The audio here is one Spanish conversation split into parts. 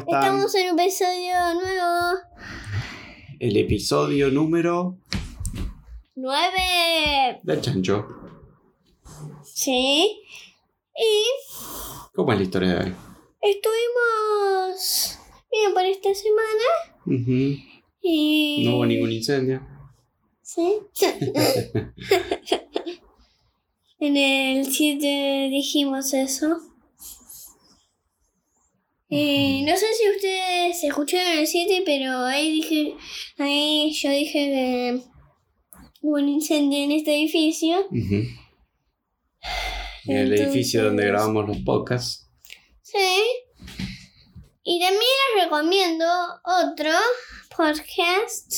Están? estamos en un episodio nuevo. El episodio número 9. del chancho. Sí. Y ¿Cómo es la historia de hoy? estuvimos bien por esta semana. Y... No hubo ningún incendio. Sí. en el 7 dijimos eso. Eh, no sé si ustedes escucharon el 7, pero ahí dije, ahí yo dije que hubo un incendio en este edificio. Ujú. En el edificio donde grabamos los podcasts. Sí. Y también les recomiendo otro podcast.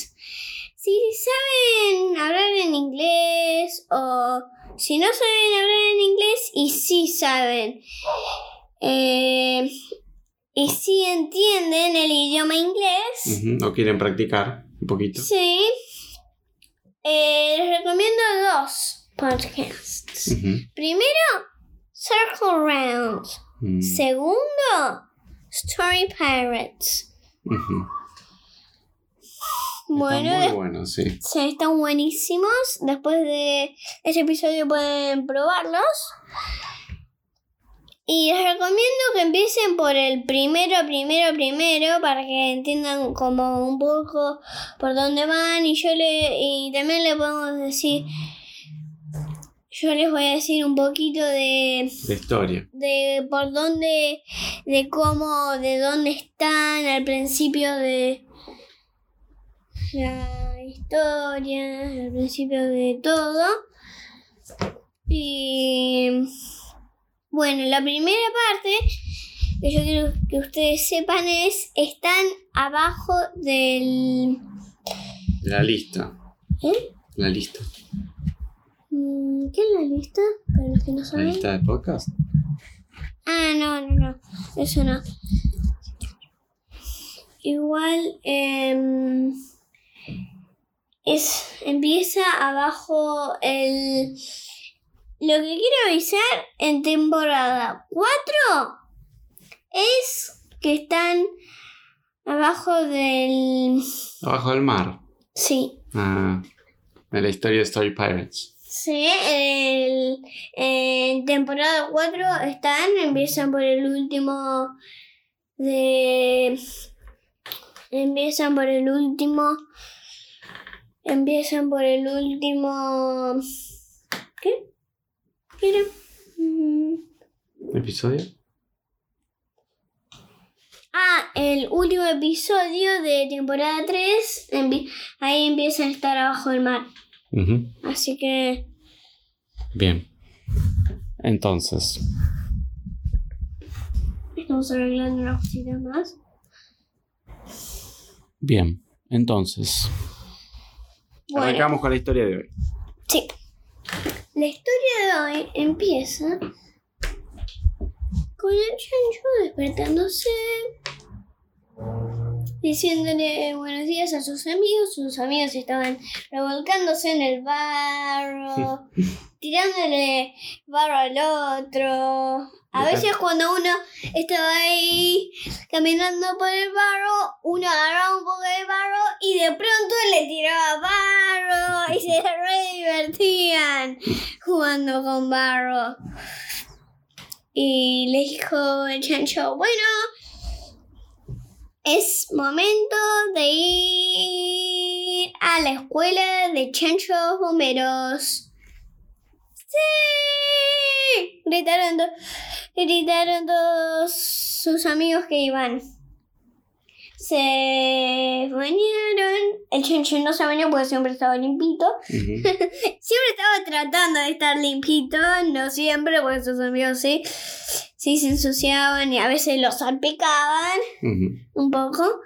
Si saben hablar en inglés o si no saben hablar en inglés y sí saben eh, y sí entienden el idioma inglés, Ujú. ¿No quieren practicar un poquito? sí, eh, les recomiendo dos podcasts. Primero, Circle Round. Mm. Segundo, Story Pirates. Bueno, Está muy des- bueno, sí. sí, están buenísimos. Después de ese episodio pueden probarlos. Y les recomiendo que empiecen por el primero, primero, primero, para que entiendan como un poco por dónde van. Y yo le, y también le podemos decir, yo les voy a decir un poquito de La historia. de por dónde, de cómo, de dónde están al principio de la historia, al principio de todo. Y bueno, la primera parte que yo quiero que ustedes sepan es, están abajo del... La lista. ¿Eh? La lista. Mm, ¿Qué es la lista? Para los que no La saben. lista de podcast. Ah, no, no, no. Eso no. Igual em, es empieza abajo el lo que quiero avisar en temporada 4 es que están abajo del Abajo del mar. sí Ah, de la historia de Story Pirates. Sí, el, en temporada 4 están, empiezan por el último de... Empiezan por el último... Empiezan por el último... ¿Qué? ¿Episodio? Ah, el último episodio de temporada 3, empie- ahí empiezan a estar abajo del mar. Así que... Bien. Entonces, Estamos arreglando una cosita más. bien. Entonces, Bueno. arrancamos con la historia de hoy. Sí. La historia de hoy empieza con el chancho despertándose, diciéndole buenos días a sus amigos. Sus amigos estaban revolcándose en el barro, tirándole barro al otro. A veces cuando uno estaba ahí caminando por el barro, uno agarraba un poco de barro y de pronto le tiraba barro y se re divertían jugando con barro. Y le dijo el chancho, bueno, es momento de ir a la escuela de chanchos bomberos. ¡Sí! Gritaron, gritaron todos sus amigos que iban. Se bañaron. El chancho no se bañó porque siempre estaba limpito. Siempre estaba tratando de estar limpito, no siempre, porque sus amigos sí, sí se ensuciaban y a veces los salpicaban un poco.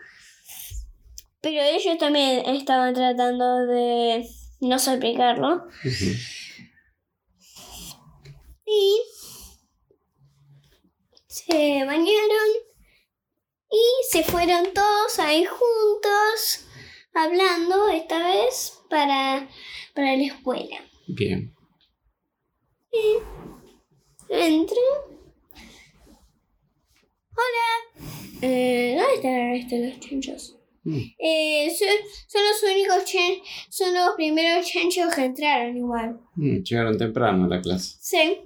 Pero ellos también estaban tratando de no salpicarlo. Ujú. Y se bañaron y se fueron todos ahí juntos, hablando esta vez para, para la escuela. Bien. Entran. Hola. Eh, ¿Dónde están el resto de los chanchos? Mm. Eh, son, son los únicos chan- son los primeros chanchos que entraron igual. Mm, Llegaron temprano a la clase. Sí,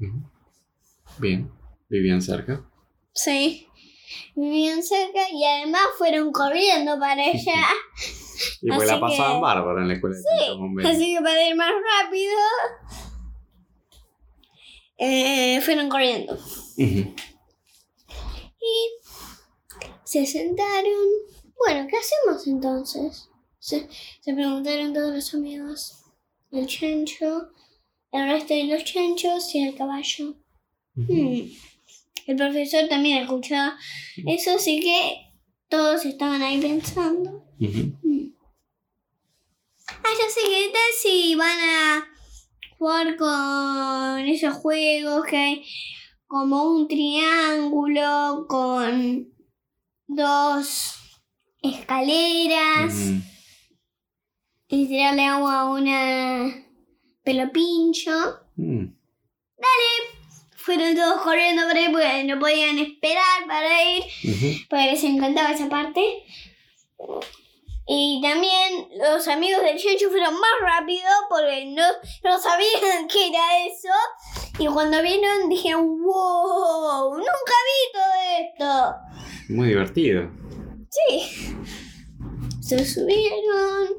Ujú. Bien. Vivían cerca. sí. Vivían cerca y además fueron corriendo para allá. Y pues la pasaban que- bárbaro en la escuela Bomberos. Así que para ir más rápido, eh, fueron corriendo. Y se sentaron. Bueno, ¿qué hacemos entonces? Se, se preguntaron todos los amigos. El chancho, el resto de los chanchos y el caballo. Hmm. El profesor también escuchaba eso, así que todos estaban ahí pensando. Ah, ya sé qué tal si van a jugar con esos juegos que hay como un triángulo con dos escaleras y tirarle agua a una pelo pincho. Mm. Fueron todos corriendo por ahí porque no podían esperar para ir, Ujú. porque les encantaba esa parte. Y también los amigos del Chencho fueron más rápido porque no, no sabían qué era eso. Y cuando vieron dijeron, wow, nunca vi todo esto. Muy divertido. Sí. Se subieron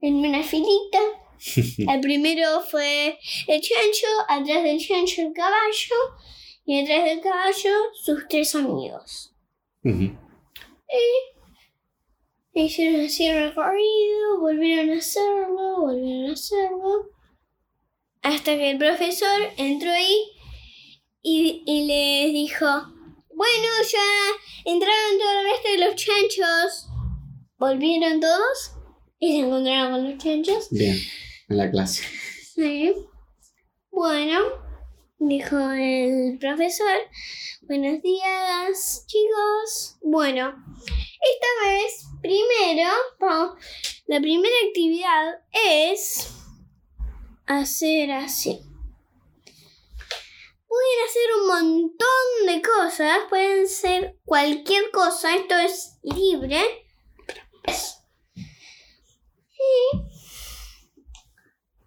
en una filita. El primero fue el chancho, atrás del chancho el caballo y atrás del caballo sus tres amigos. Ujú. Hicieron así el recorrido, volvieron a hacerlo, volvieron a hacerlo. Hasta que el profesor entró ahí y, y les dijo, bueno, ya entraron todo el resto de los chanchos. Volvieron todos y se encontraron con los chanchos. Bien. En la clase. Sí. Bueno, dijo el profesor. Buenos días, chicos. Bueno, esta vez, primero, la primera actividad es hacer así. Pueden hacer un montón de cosas, pueden ser cualquier cosa, esto es libre.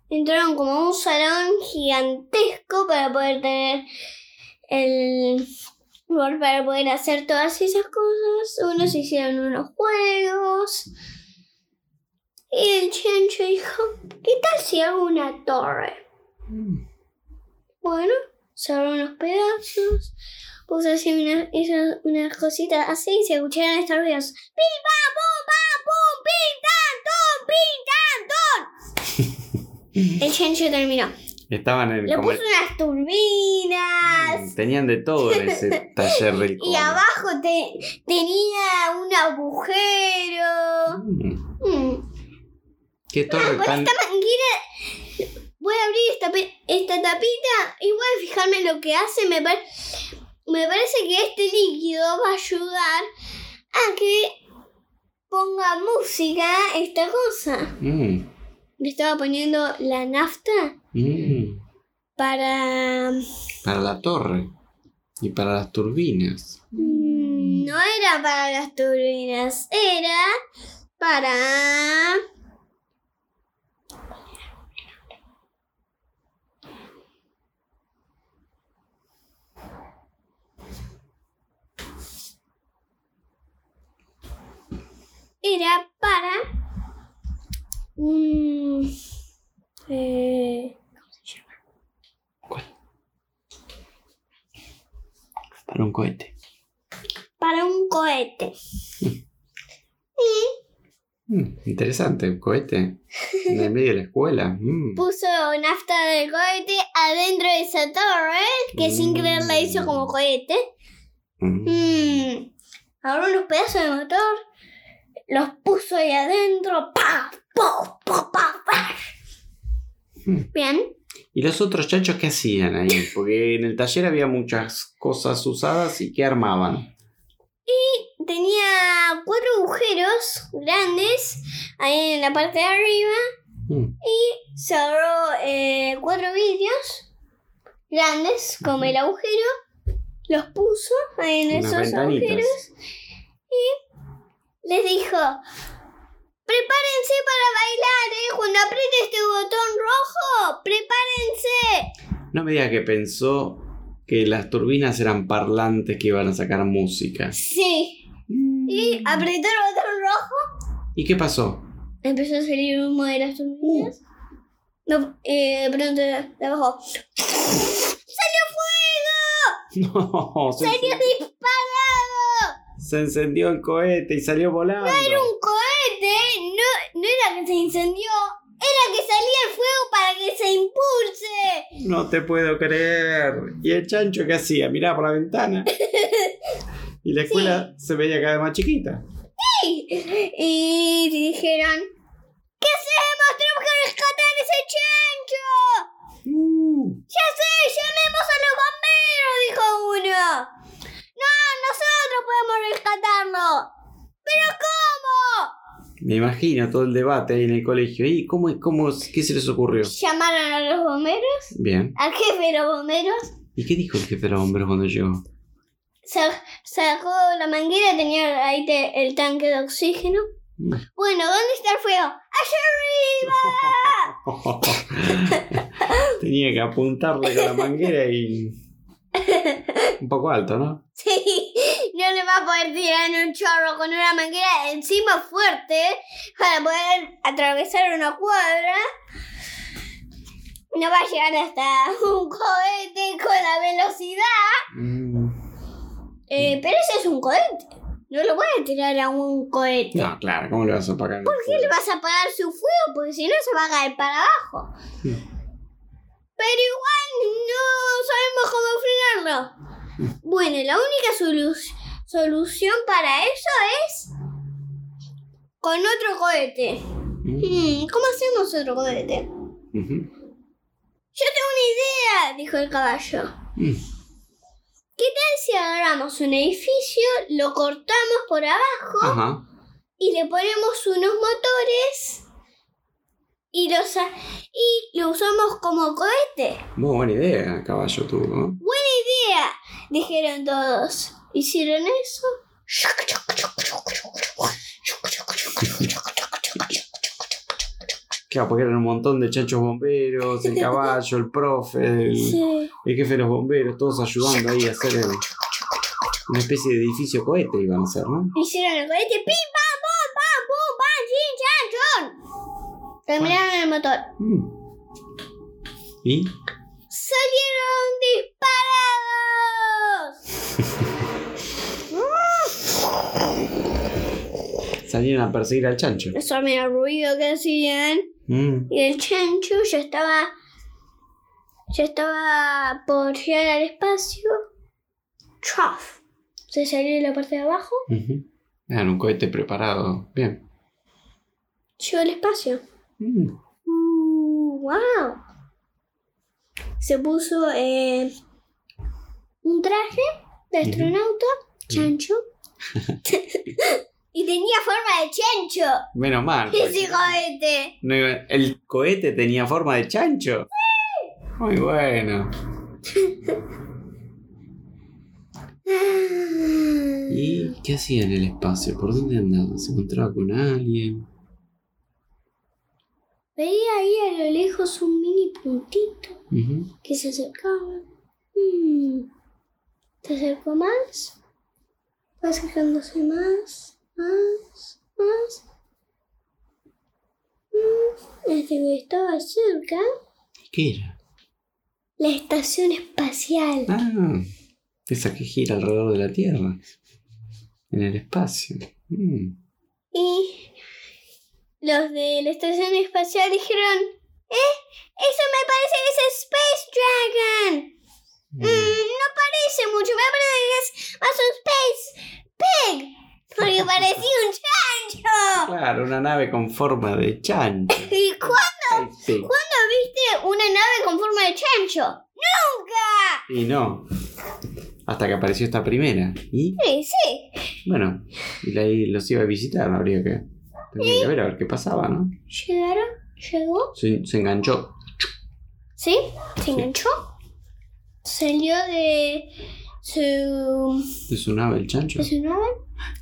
Entraron como a un salón gigantesco para poder tener el lugar para poder hacer todas esas cosas. Unos hicieron unos juegos. Y el chancho dijo, ¿qué tal si hago una torre? Bueno, se abrió unos pedazos. Puso así una, hizo unas cositas así y se escucharon estos ruidos. ¡Pim, pam, pum, pam, pum! ¡Pim, tan, tom, pim, tan, tom! El chancho terminó. Estaban en el Le come- puso unas turbinas. Tenían de todo en ese taller del Y abajo te- tenía un agujero. Mm. Mm. Qué torre tan. esta manguera. voy a abrir esta, esta tapita y voy a fijarme lo que hace. Me, par- me parece que este líquido va a ayudar a que ponga música esta cosa. Mm, Le estaba poniendo la nafta mm. para... Para la torre. Y para las turbinas. Mm, No era para las turbinas, era para... Era para... mm, eh, ¿Cuál? Para un cohete. para un cohete. Mm, interesante, un cohete. En el medio de la escuela. Mm. puso nafta del cohete adentro de esa torre, que sin querer la hizo como cohete. Mm. Mm. Agarró unos pedazos de motor, los puso ahí adentro. ¡Pa! Bien. ¿Y los otros chanchos qué hacían ahí? Porque en el taller había muchas cosas usadas y ¿qué armaban? Tenía cuatro agujeros grandes ahí en la parte de arriba. Mm. Se agarró eh, cuatro vidrios grandes como el agujero. Los puso ahí en Unas esos ventanitas. agujeros. les dijo, prepárense para bailar, ¿eh? Cuando apriete este botón rojo, prepárense. No me digas que pensó que las turbinas eran parlantes que iban a sacar música. Sí. Y apretó el botón rojo. ¿Y qué pasó? Empezó a salir humo de las turbinas. No, eh, pronto de abajo. ¡Salió fuego! No, se, ¡Salió disparado! se encendió el cohete y salió volando. Era un cohete, no, no era que se incendió, era que salía el fuego para que se impulse. No te puedo creer. ¿Y el chancho qué hacía? Miraba por la ventana. Y la escuela se veía cada vez más chiquita. Y dijeron, ¿qué hacemos? Tenemos que rescatar ese chancho. Uh, Ya sé, llamemos a los bomberos, dijo uno. No, nosotros podemos rescatarlo. ¿Pero cómo? Me imagino todo el debate ahí en el colegio. ¿Y cómo, cómo, qué se les ocurrió? Llamaron a los bomberos, Bien. al jefe de los bomberos. ¿Y qué dijo el jefe de los bomberos cuando llegó? Sa- sacó la manguera, tenía ahí el tanque de oxígeno. Bueno, ¿dónde está el fuego? ¡Allá arriba! Tenía que apuntarle con la manguera y. Un poco alto, ¿no? Sí, no le va a poder tirar en un chorro con una manguera encima fuerte para poder atravesar una cuadra. No va a llegar hasta un cohete con la velocidad. Mm, Eh, pero ese es un cohete. No lo puede tirar a un cohete. No, claro, ¿cómo le vas a apagar? ¿Por qué le vas a apagar su fuego? Porque si no se va a caer para abajo. Pero igual no sabemos cómo frenarlo. Bueno, la única solu- solución para eso es con otro cohete. Mm, Hmm, ¿Cómo hacemos otro cohete? Yo tengo una idea, dijo el caballo. Mm, ¿Qué tal si agarramos un edificio, lo cortamos por abajo Ajá. y le ponemos unos motores y los y lo usamos como cohete? Muy buena idea, caballo tú, ¿no? Buena idea, dijeron todos. ¿Hicieron eso? Claro, porque eran un montón de chanchos bomberos, el caballo, el profe, el, Sí. el jefe de los bomberos, todos ayudando ahí a hacer el- una especie de edificio cohete iban a hacer, ¿no? Hicieron el cohete. ¡Pim, pam, pum, pam, chin, chan, chon! Terminaron el motor. Mm. ¿Y? ¡Salieron disparados! Salieron a perseguir al chancho. Eso mira el ruido que hacían. Mm. Y el chancho ya estaba. Ya estaba por llegar al espacio. ¡Chaf! Se salió de la parte de abajo. Ujú. Eran un cohete preparado. Bien. Llegó al espacio. Mm. Uh, ¡Wow! se puso eh, un traje de astronauta, chancho. y tenía forma de chancho. Menos mal. Ese cohete. No el cohete tenía forma de chancho. Muy bueno. ¿Y qué hacía en el espacio? ¿Por dónde andaba? ¿Se encontraba con alguien? Veía ahí a lo lejos un mini puntito que se acercaba. Mm. Se acercó más. Va acercándose más, más, más. Mm. Este que estaba cerca. ¿Qué era? La estación espacial. Ah, esa que gira alrededor de la Tierra. En el espacio. Mm. Y los de la estación espacial dijeron, ¡eh! Eso me parece que es Space Dragon. Mm, no parece mucho, me parece que es más un Space Pig. Porque parecía un chancho. Claro, una nave con forma de chancho. ¿Y cuándo, Sí. cuándo viste una nave con forma de chancho? ¡Nunca! Y no. Hasta que apareció esta primera. Y Sí, sí. bueno, y y los iba a visitar, habría que. Tendría que ver a ver qué pasaba, ¿no? ¿Llegaron? ¿Llegó? Se, se enganchó. ¿Sí? ¿Se enganchó? Salió de su... de su nave, el chancho. ¿De su nave?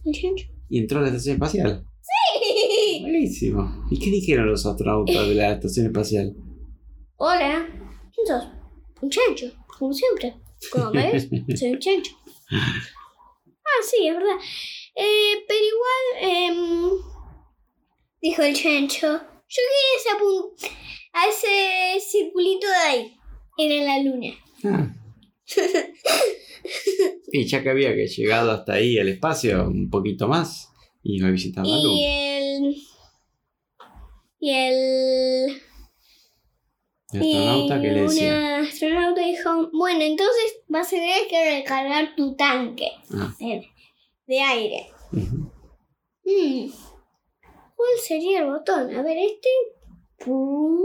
¿El chancho? Y entró a la estación espacial. Buenísimo. ¿Y qué dijeron los astronautas de la estación espacial? Hola. ¿Quién sos? Un chancho, como siempre. Como ves, soy un chancho. Ah, sí, es verdad. Eh, pero igual, em, dijo el chancho, yo quería ese a ese circulito de ahí. Era la luna. Ah. y ya que había que llegado hasta ahí al espacio, un poquito más, iba a visitar la Y luna. el... Y el... El astronauta que le decía. Una astronauta dijo, bueno, entonces vas a tener que recargar tu tanque Ah, de, de aire. Hmm, ¿Cuál sería el botón? A ver, este... Pum.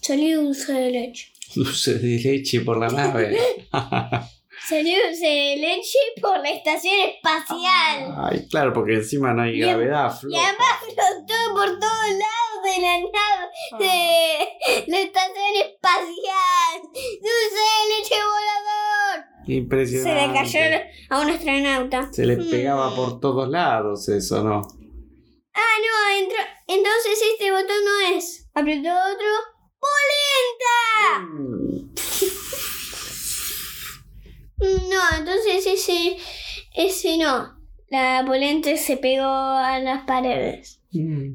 Salió dulce de leche. Dulce de leche por la nave. Salió dulce de leche por la estación espacial. Ay, claro, porque encima no hay Y- gravedad, Y flota. además flotó por todos lados de la nave de la estación espacial. ¡Dulce de leche volador! Se Impresionante. le cayó a un astronauta. Se le Mm. pegaba por todos lados eso, ¿no? No, entró. Entonces este botón no es. Apretó otro. ¡Polenta! Mm. No, entonces ese. Ese no. La polenta se pegó a las paredes. Mm.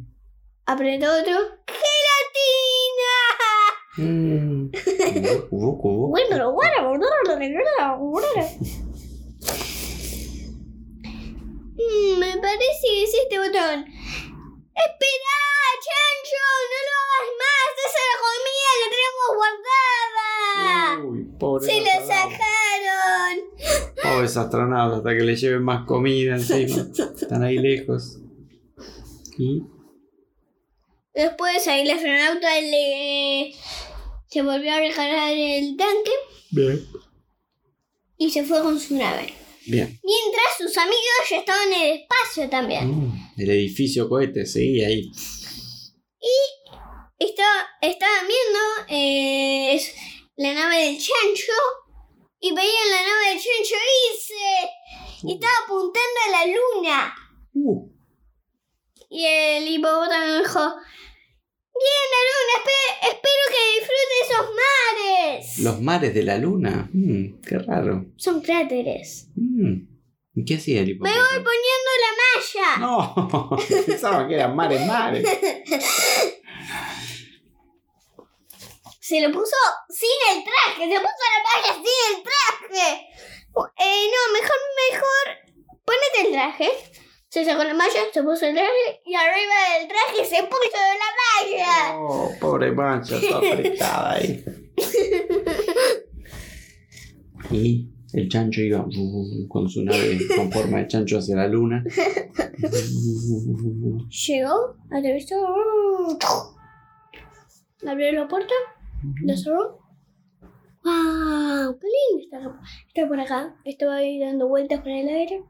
Apretó otro. ¡Gelatina! Cubo, cubo. Bueno, bueno, bueno, bueno, bueno. Mm, Me parece que es este botón. ¡Espera, Chancho! ¡No lo hagas más! ¡Esa es la comida que tenemos guardada! Uy, pobre ¡Se la sacaron! Pobres astronautas, hasta que le lleven más comida encima. Están ahí lejos. Y Después ahí el astronauta le... se volvió a recargar el tanque bien. y se fue con su nave. Bien. Mientras sus amigos ya estaban en el espacio también. Mm, El edificio cohete seguía ahí. Estaba, estaban viendo eh, es- la nave del chancho y veían la nave del chancho irse. Y estaba apuntando a la luna. Uh, Y el hipopótamo dijo, bien la luna, espe- espero disfrute esos mares. los mares de la luna. Mm, qué raro. Son cráteres. Mm, ¿Y qué hacía el Me hipopótamo? voy poniendo la malla. No, pensaba que eran mares, mares. Se lo puso sin el traje, se puso la malla sin el traje. Eh, no, mejor, mejor, ponete el traje. Se sacó la malla, se puso el traje y arriba del traje se puso la malla. Oh, pobre mancha, está apretada ahí. Y el chancho iba con su nave con forma de chancho hacia la luna. Llegó, atravesó, abrió la puerta ¿Lo cerró? ¡Wow! ¡Qué lindo está, está por acá! Estaba ahí dando vueltas por el aire.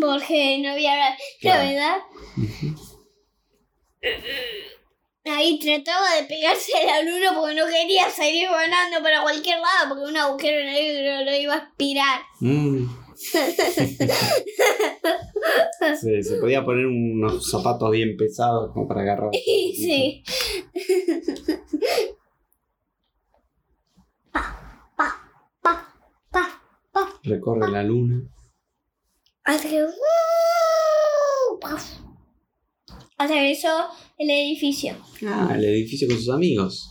Porque no había Claro. gravedad. Ujú. Ahí trataba de pegarse a la luna porque no quería salir volando para cualquier lado porque un agujero negro lo iba a aspirar. Mm. Sí, se podía poner unos zapatos bien pesados como para agarrar. Sí. Pa, pa, pa, pa, pa. Recorre la luna. Que. Atravesó el edificio. Ah, el edificio con sus amigos.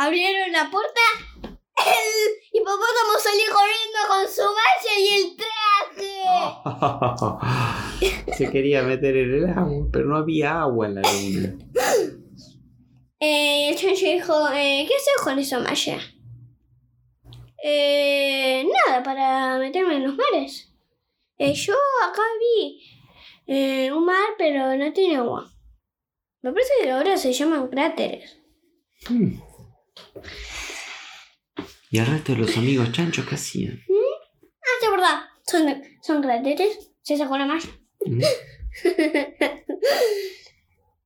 Abrieron la puerta. El hipopótamo salió corriendo con su valla y el traje. Se quería meter en el agua, pero no había agua en la luna. Eh, el chancho dijo: eh, ¿Qué haces con esa malla? Eh, nada, para meterme en los mares. Eh, yo acá vi eh, un mar, pero no tiene agua. Me parece que ahora se llaman cráteres. Hmm. ¿Y el resto de los amigos chanchos qué hacían? Ah, sí, es verdad. Son, son cráteres. Se sacó la malla. Mm.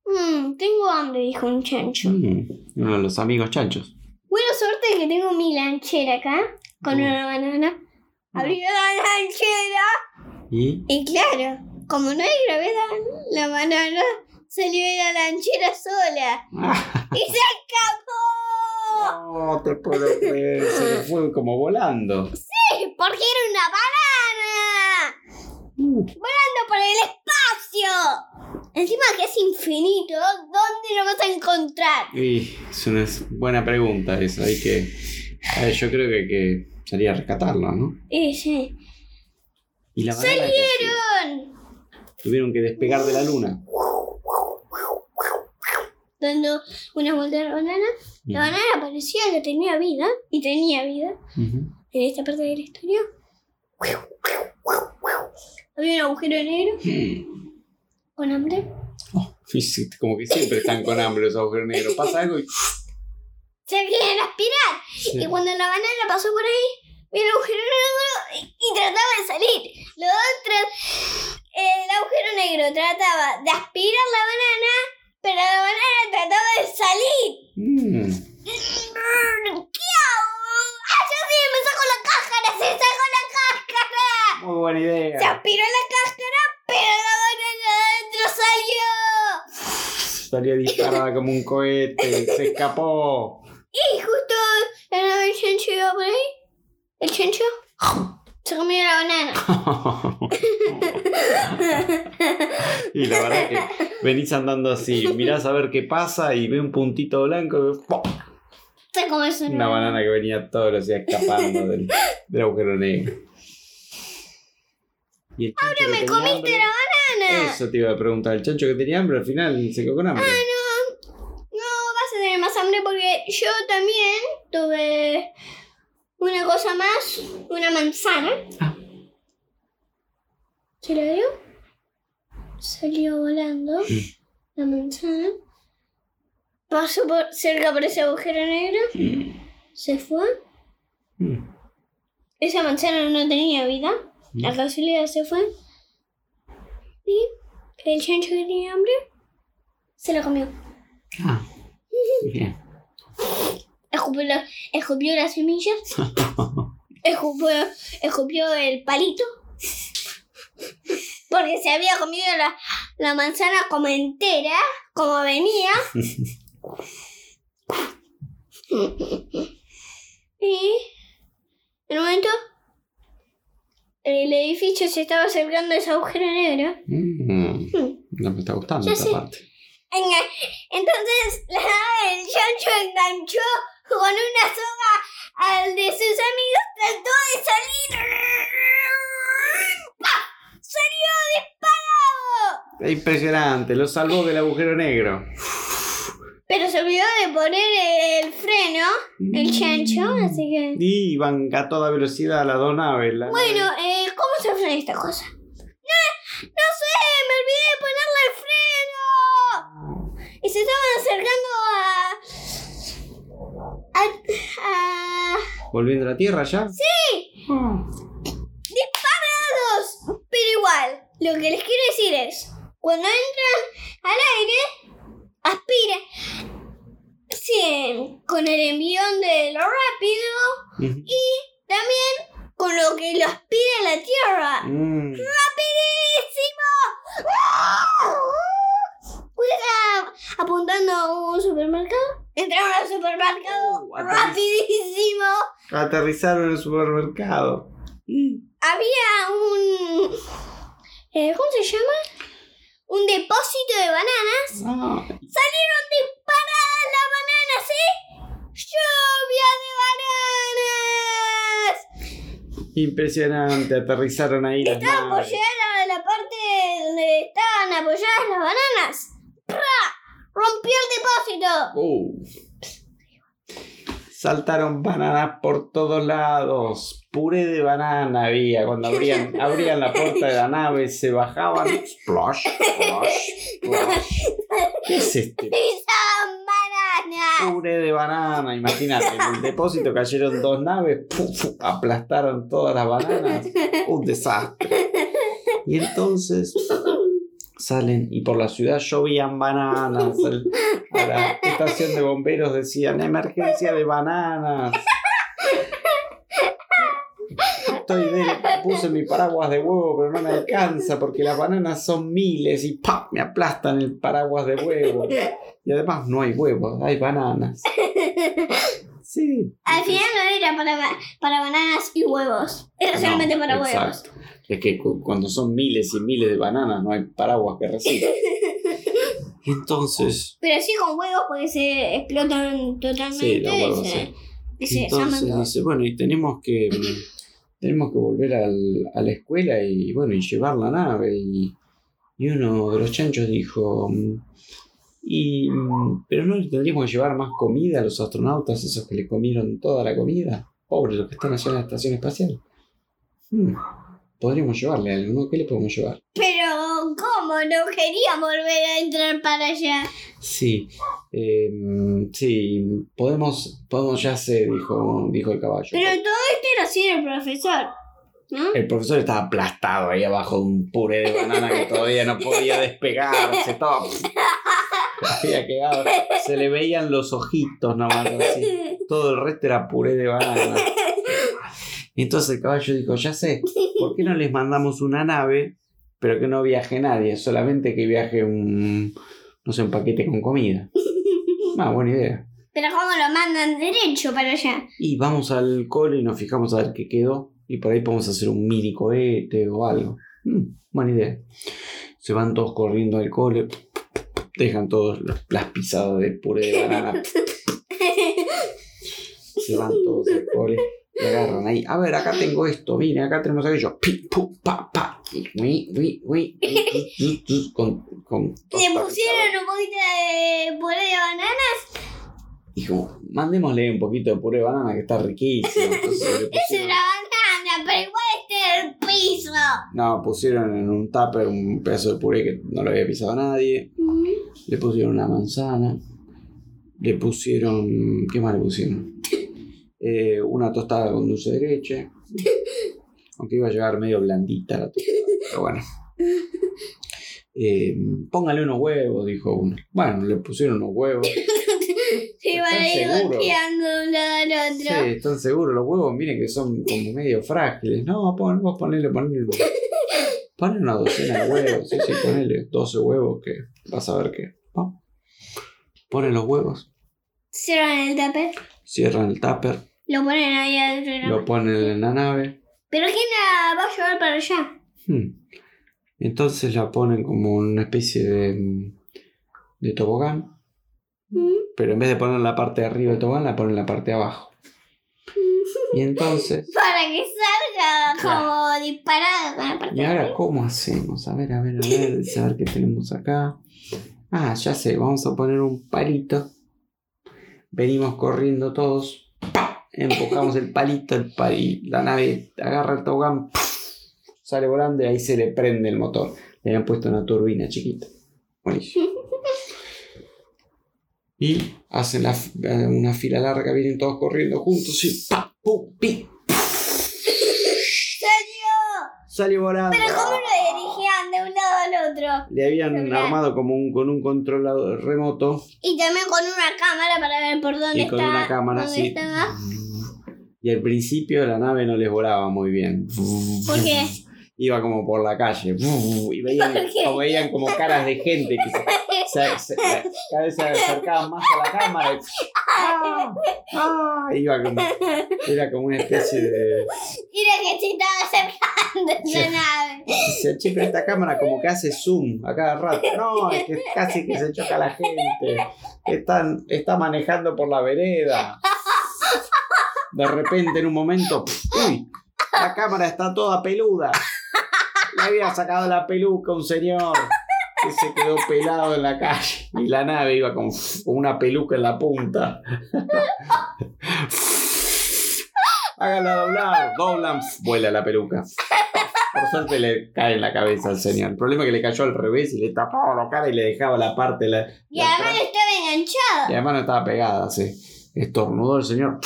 Mm, tengo hambre, dijo un chancho. Mm. Uno de los amigos chanchos. Buena suerte que tengo mi lanchera acá con Oh. una banana. Abrió la lanchera ¿Y? y claro, como no hay gravedad, la banana salió de la lanchera sola y se escapó. No te puedo creer, se le fue como volando. Sí, porque era una banana volando por el espacio. Encima que es infinito, ¿dónde lo vas a encontrar? Y es una buena pregunta esa. Hay que. a ver, yo creo que que salir a rescatarlo, ¿no? Y sí. Y la banana que hacía? ¡Salieron! Tuvieron que despegar de la luna. Dando una vuelta a la banana. La banana parecía que tenía vida, y tenía vida, Ujú. en esta parte de la historia. Había un agujero negro Mm. con hambre. Oh, y sí, como que siempre están con hambre los agujeros negros. Pasa algo y. Se querían aspirar. Y cuando la banana pasó por ahí, vio el agujero negro y, trataba de salir. Los otros, el agujero negro trataba de aspirar la banana, pero la banana trataba de salir. Mm. ¿Qué hago? ¡Ah, yo sí! ¡Me saco la cáscara! ¡Se sacó la cáscara! Muy buena Se idea. aspiró la cáscara, pero la banana adentro salió. Salió disparada como un cohete. Se escapó. Y justo el chancho iba por ahí. El chancho se comió la banana. y la verdad que venís andando así, mirás a ver qué pasa y ve un puntito blanco y ¡pum! Su una banana que venía todos los días escapando del, del agujero negro. Y que me comiste hambre- la banana. Eso te iba a preguntar. El chancho que tenía hambre al final se quedó con hambre. No, no vas a tener más hambre porque yo también tuve una cosa más, una manzana. Ah. ¿Se la vio? Salió volando Mm. la manzana. Pasó por cerca por ese agujero negro. Se fue. Mm. Esa manzana no tenía vida. La casualidad se fue. Y el chancho que tenía hambre se la comió. Ah, bien. Escupió, la- escupió las semillas. escupió, escupió el palito. Porque se había comido la, la manzana como entera, como venía. y en un momento el edificio se estaba acercando a ese agujero negro. Mm. No me está gustando Ya esta sé. parte. Entonces la- el chancho enganchó con una soga al de sus amigos, trató de salir. ¡Pah! ¡Salió disparado! Es impresionante, lo salvó del agujero negro. Pero se olvidó de poner el freno, el chancho, así que... Y iban a toda velocidad las dos naves. la Bueno, eh, ¿cómo se frena esta cosa? ¡No! ¡No sé! ¡Me olvidé de ponerle el freno! Y se estaban acercando ¿Volviendo a la Tierra ya? ¡Sí! Ah. ¡Disparados! Pero igual, lo que les quiero decir es, cuando entran al aire, aspiren. Sí, con el envión de lo rápido y también con lo que lo aspira la Tierra. Mm. ¡Rapidísimo! Voy a apuntando a un supermercado. Entraron al supermercado Uh, aterriz- rapidísimo. Aterrizaron en el supermercado. Mm. Había un... eh, ¿Cómo se llama? Un depósito de bananas. Ah, Salieron disparadas las bananas, ¿sí? ¡Lluvia de bananas! impresionante, aterrizaron ahí Estaban llegar a la parte donde estaban apoyadas las bananas. ¡Pra! ¡Rompió el depósito! Uh. Saltaron bananas por todos lados. Puré de banana había. Cuando abrían, abrían la puerta de la nave, se bajaban. Splash, splash, splash. ¿Qué es este? ¡Pisaban bananas! Puré de banana. Imagínate, en el depósito cayeron dos naves. fu, fu, aplastaron todas las bananas. Un desastre. Y entonces salen y por la ciudad llovían bananas. El- A la estación de bomberos decían emergencia de bananas. Estoy de, puse mi paraguas de huevo, pero no me alcanza porque las bananas son miles y ¡pam! me aplastan el paraguas de huevo. Y además no hay huevos, hay bananas. Sí. Al final no era para, para bananas y huevos. Era solamente No, para huevos. Es que cu- cuando son miles y miles de bananas no hay paraguas que reciban. Y entonces, Pero sí con huevos porque se explotan totalmente. Sí, los huevos, se, sí. entonces dice, bueno, y tenemos que tenemos que volver al- a la escuela y bueno, y llevar la nave. Y, y uno de los chanchos dijo, mm, y, mm, pero no le tendríamos que llevar más comida a los astronautas, esos que le comieron toda la comida. Pobres los que están allá en la estación espacial. Hmm, Podríamos llevarle algo, ¿no? ¿Qué le podemos llevar? Pero, ¿cómo? No quería volver a entrar para allá. Sí, eh, sí, podemos, podemos, ya sé, dijo, dijo el caballo. Pero todo esto era así el profesor. ¿No? El profesor estaba aplastado ahí abajo de un puré de banana que todavía no podía despegarse, estaba... Había quedado, se le veían los ojitos nomás así. Todo el resto era puré de banana. Y entonces el caballo dijo, ya sé, ¿por qué no les mandamos una nave, pero que no viaje nadie, solamente que viaje un, no sé, un paquete con comida? Ah, buena idea. Pero ¿cómo lo mandan derecho para allá? Y vamos al cole y nos fijamos a ver qué quedó. Y por ahí podemos hacer un mini cohete o algo. Mm, buena idea. Se van todos corriendo al cole. Dejan todos los- las pisadas de puré de banana. Se van todos al cole. Y agarran ahí. A ver, acá tengo esto. Miren, acá tenemos aquello. Pi, pu, pa, pa. Y ui, ui, Con, con Le pusieron un poquito de puré de banana. Dijo, mandémosle un poquito de puré de banana que está riquísimo. Entonces Es una banana, pero igual está en el piso. No, pusieron en un tupper un pedazo de puré que no lo había pisado nadie. Le pusieron una manzana. Le pusieron. ¿Qué más le pusieron? Eh, una tostada con dulce de leche. Aunque iba a llegar medio blandita la tostada. Pero bueno. Eh, póngale unos huevos, dijo uno. Bueno, le pusieron unos huevos. Se iban a ir golpeando de un lado al Sí, otro. están seguros los huevos, miren que son como medio frágiles. No, pon, vos ponele, ponele. Ponle una docena de huevos, sí, sí, ponele 12 huevos que vas a ver que. ¿no? Ponen los huevos, Cierran el taper, cierran el tupper, lo ponen ahí adentro de la lo ponen en la nave. Pero ¿quién la va a llevar para allá? hmm. Entonces la ponen como una especie de, de tobogán, pero en vez de poner la parte de arriba del tobogán, la ponen en la parte de abajo. Y entonces. Para que salga como la parte ¿Y ahora cómo hacemos? A ver, a ver, a ver, a ver qué tenemos acá. Ah, ya sé, vamos a poner un palito. Venimos corriendo todos. ¡pa! Empujamos el palito, el pali- la nave agarra el tobogán, sale volando y ahí se le prende el motor. Le habían puesto una turbina chiquita. Buenísimo. Y hacen la eh, una fila larga, vienen todos corriendo juntos y ¡pa! ¡pum! ¡pi! ¡Salió! Salió volando. Pero ¿cómo lo dirigían de un lado al otro? Le habían Celular. armado como un, con un controlador remoto Y también con una cámara para ver por dónde y con está. una cámara estaba. Y al principio la nave no les volaba muy bien. ¿Por qué? Iba como por la calle. Y veían, veían como caras de gente que se, se- se- cada vez se acercaban más a la cámara. Y, ¡Ah! ¡Ah! Iba como, era como una especie de. Mira que se estaba acercando esa nave. Dice, che, pero esta cámara como que hace zoom a cada rato. No, es que casi que se choca la gente. Están, está manejando por la vereda. De repente, en un momento, ¡uy! La cámara está toda peluda. Le había sacado la peluca a un señor que se quedó pelado en la calle. Y la nave iba con, con una peluca en la punta. Háganla doblar, doblan, vuela la peluca. Por suerte le cae en la cabeza al señor. El problema es que le cayó al revés y le tapaba la cara y le dejaba la parte. La, Y la además estaba enganchada. Y además no estaba pegada, sí. Estornudó el señor,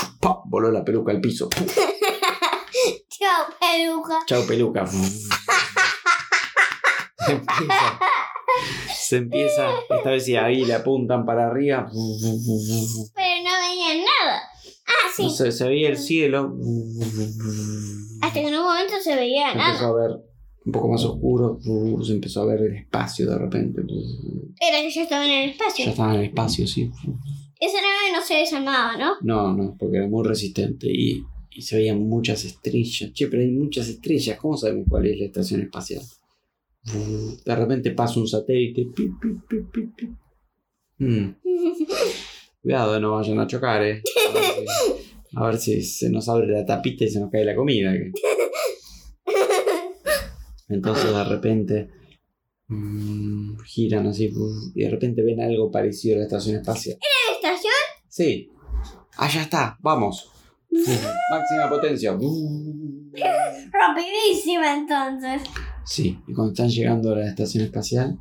voló la peluca al piso. Chao, peluca. Chao peluca. Se empieza, esta vez sí, ahí le apuntan para arriba. Pero no veían nada. Ah, sí. Se, se veía el cielo. Hasta que en un momento se veía Se empezó nada. a ver un poco más oscuro. Se empezó a ver el espacio de repente. Era que yo estaba en el Ya espacio. estaba en el espacio, sí. Esa nave no se desarmaba, ¿no? No, no, porque era muy resistente y, y se veían muchas estrellas. Che, pero hay muchas estrellas. ¿Cómo sabemos cuál es la estación espacial? De repente pasa un satélite. Pip, pip, pip, pip, pip. Mm, Cuidado, no vayan a chocar, eh. A ver, si, a ver si se nos abre la tapita y se nos cae la comida. que- Entonces de repente mm, giran así y de repente ven algo parecido a la estación espacial. ¿La estación? Sí. Allá está, vamos. Máxima potencia. Rapidísima entonces. Sí, y cuando están llegando a la estación espacial,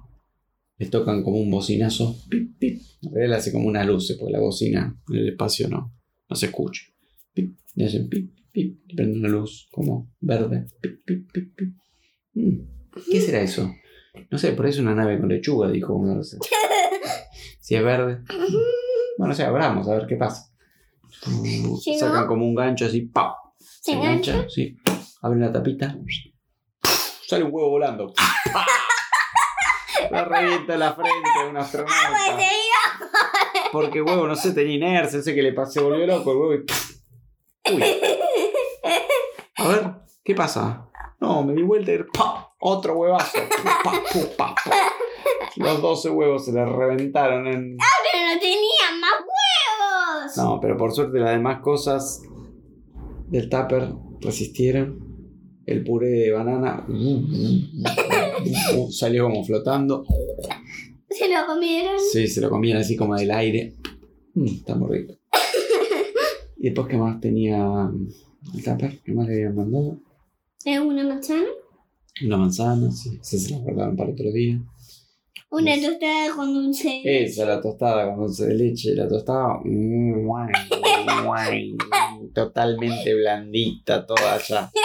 les tocan como un bocinazo. Pip, pip. En realidad le hace como unas luces, porque la bocina en el espacio no, no se escucha. Pip, y hacen pip, pip, y prende una luz como verde. Pip, pip, pip, pip. Mm, ¿Qué será eso? No sé, por ahí es una nave con lechuga, dijo uno. Si es verde. Bueno, o sea, abramos a ver qué pasa. Sacan como un gancho así, ¡pau! ¿Se Se engancha, sí. Abren la tapita. Sale un huevo volando. Le revienta la frente a un Pues astronauta. se iba. Porque huevo, no sé, tenía inercia, sé que le pasó, volvió loco el huevo y. Uy. A ver, ¿qué pasa? No, me di vuelta y. Otro huevazo. Los 12 huevos se le reventaron en. Pero no tenían más huevos. No, pero por suerte las demás cosas del tupper resistieron. El puré de banana salió como flotando. Se lo comieron. Sí, se lo comían así como del aire. Mm, está muy rico. Y después, ¿qué más tenía el tupper? ¿Qué más le habían mandado? ¿Es una manzana? Una manzana, sí. Esa se la guardaron para otro día. Una tostada con dulce. de Esa, la tostada con dulce de leche. La tostada. mm, guay, guay, totalmente blandita, toda ya.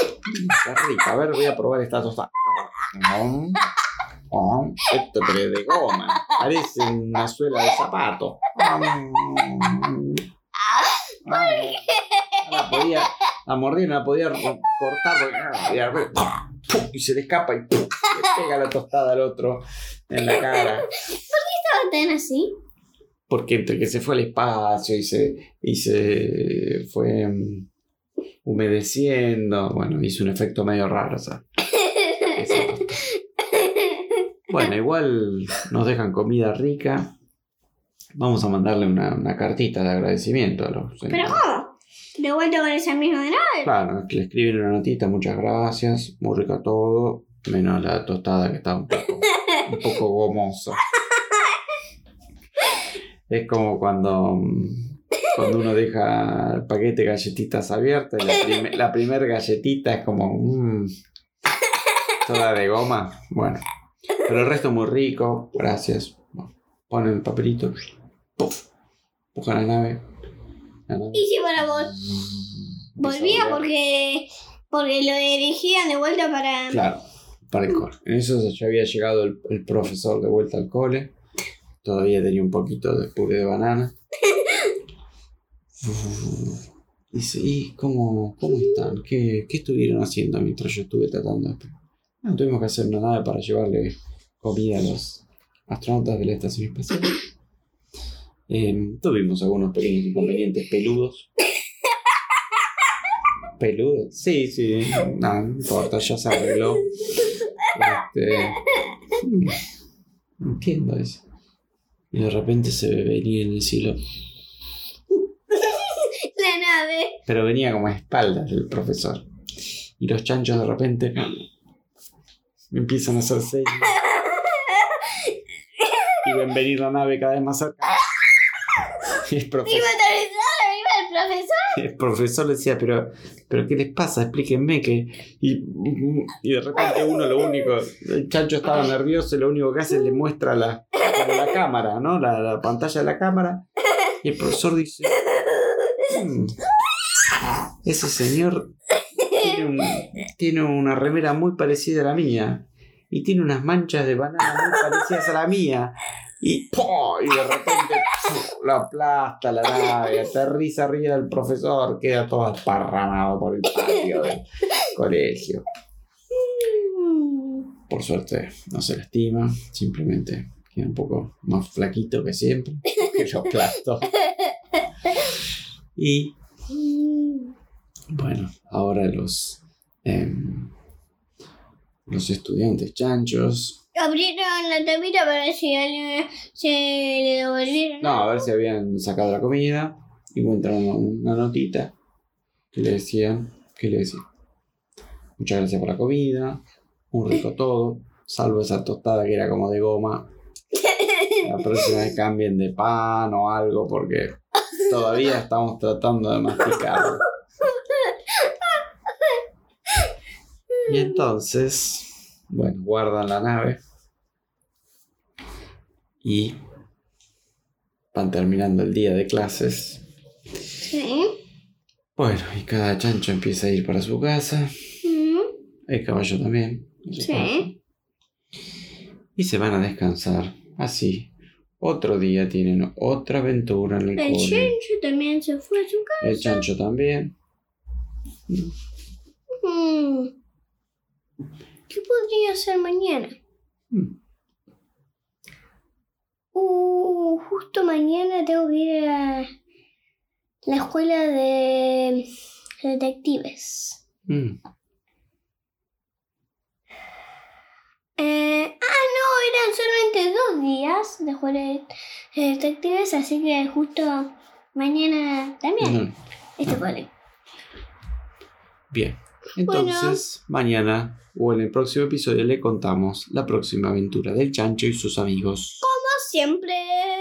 Está rica. A ver, voy a probar esta tostada. Mm, Esto pero es de goma. Parece una suela de zapato. Mm, mm, La podía. La mordida no la podía cortar porque. y se le escapa y le pega la tostada al otro en la cara. ¿Estaba tan así? Porque entre que se fue al espacio y se, y se fue mm, humedeciendo, bueno, hizo un efecto medio raro, o sea, esa tostada. Bueno, igual nos dejan comida rica. Vamos a mandarle una, una cartita de agradecimiento a los ¿Pero cómo? ¿De vuelta con esa misma de nave? Claro, que le escriben una notita, muchas gracias, muy rica todo, menos la tostada que está un poco, un poco gomosa. Es como cuando, cuando uno deja el paquete de galletitas abiertas la, prim- la primera galletita es como mm, toda de goma. Bueno, pero el resto muy rico, gracias. Bueno, Ponen el papelito, ¡puf! Empuja la nave. La nave. Y si para vos. Volvía porque. Porque lo dirigían de vuelta para. Claro, para el cole. En eso ya había llegado el, el profesor de vuelta al cole. Todavía tenía un poquito de puré de banana. ¿Y cómo, cómo están? ¿Qué, ¿Qué estuvieron haciendo mientras yo estuve tratando. No tuvimos que hacer nave para llevarle comida a los astronautas de la estación espacial. Em, tuvimos algunos pequeños inconvenientes peludos. ¿Peludos? Sí, sí. No, importa, ya se arregló. Este, entiendo eso. Y de repente se venía en el cielo. La. Pero venía como a espaldas del profesor. Y los chanchos de repente empiezan a hacer señas. Y ven venir la nave cada vez más cerca. Y el profesor, iba el profesor. el profesor le decía, pero, pero ¿qué les pasa? Explíquenme que... Y, y de repente uno lo único... El chancho estaba nervioso y lo único que hace es le muestra la, la cámara, ¿no? La, la pantalla de la cámara. Y el profesor dice... "Mm, ese señor tiene, un- tiene una remera muy parecida a la mía. Y tiene unas manchas de banana muy parecidas a la mía. Y, y de repente lo aplasta la nave, aterriza arriba del profesor, queda todo esparramado por el patio del colegio. Por suerte no se lastima, simplemente queda un poco más flaquito que siempre, que lo aplastó. Y bueno, ahora los, em, los estudiantes chanchos. Abrieron la tapita para ver si alguien se le devolvieron. No, a ver si habían sacado la comida. Y encuentran una, notita que le decían, que le decía, muchas gracias por la comida, un rico todo, salvo esa tostada que era como de goma. La próxima vez cambien de pan o algo porque todavía estamos tratando de masticarlo. Y entonces, bueno, guardan la nave y van terminando el día de clases. Sí. Bueno, y cada chancho empieza a ir para su casa, Mm, el caballo también. Sí. Y se van a descansar. Así. Otro día tienen otra aventura en el, El cole. chancho también se fue a su casa. El chancho también. Mm. ¿Qué podría hacer mañana? Mm. Uh, justo mañana tengo que ir a la escuela de detectives. Mm. Eh, ah, no, eran solamente dos días de escuela de detectives, así que justo mañana también. Mm. Este cole. Bien. Entonces, mañana o en el próximo episodio le contamos la próxima aventura del chancho y sus amigos. Como siempre.